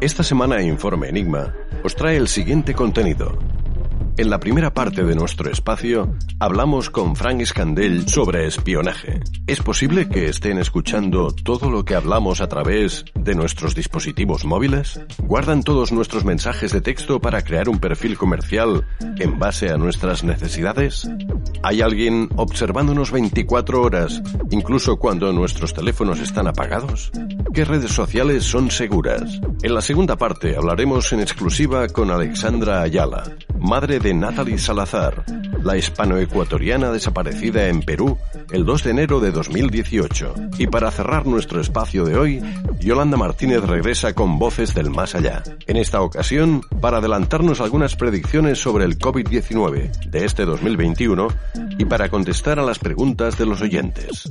Esta semana Informe Enigma os trae el siguiente contenido. En la primera parte de nuestro espacio hablamos con Frank Scandell sobre espionaje. ¿Es posible que estén escuchando todo lo que hablamos a través de nuestros dispositivos móviles? ¿Guardan todos nuestros mensajes de texto para crear un perfil comercial en base a nuestras necesidades? ¿Hay alguien observándonos 24 horas, incluso cuando nuestros teléfonos están apagados? ¿Qué redes sociales son seguras? En la segunda parte hablaremos en exclusiva con Alexandra Ayala, madre de Natalie Salazar, la hispano-ecuatoriana desaparecida en Perú el 2 de enero de 2018. Y para cerrar nuestro espacio de hoy, Yolanda Martínez regresa con Voces del Más Allá. En esta ocasión, para adelantarnos algunas predicciones sobre el COVID-19 de este 2021 y para contestar a las preguntas de los oyentes.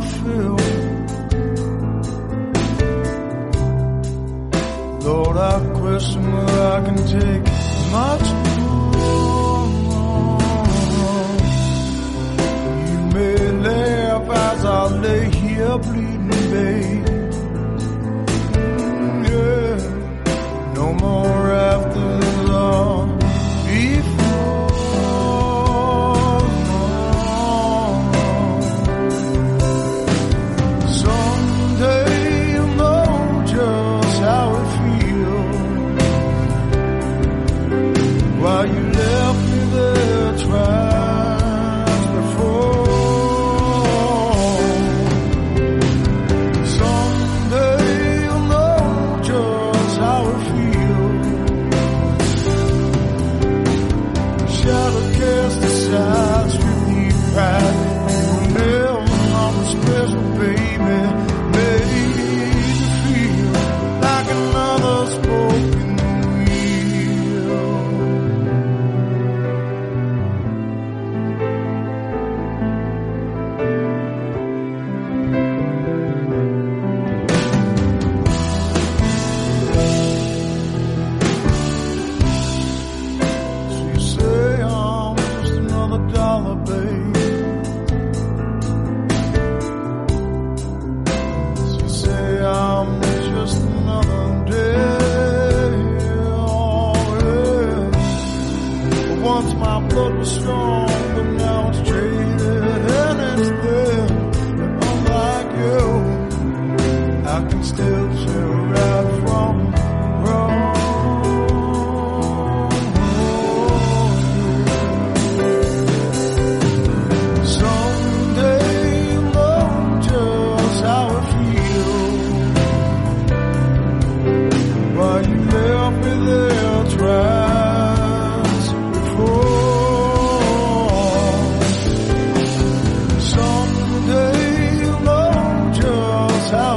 Feel. Lord, I question where I can take much more. You may laugh as I lay here bleeding, babe. still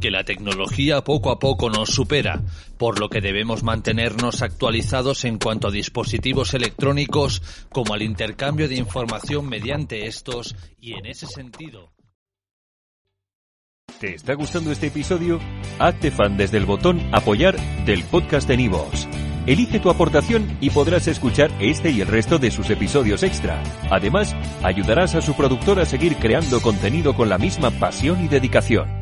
que la tecnología poco a poco nos supera, por lo que debemos mantenernos actualizados en cuanto a dispositivos electrónicos como al intercambio de información mediante estos y en ese sentido. ¿Te está gustando este episodio? Hazte fan desde el botón apoyar del podcast de Nivos. Elige tu aportación y podrás escuchar este y el resto de sus episodios extra. Además, ayudarás a su productor a seguir creando contenido con la misma pasión y dedicación.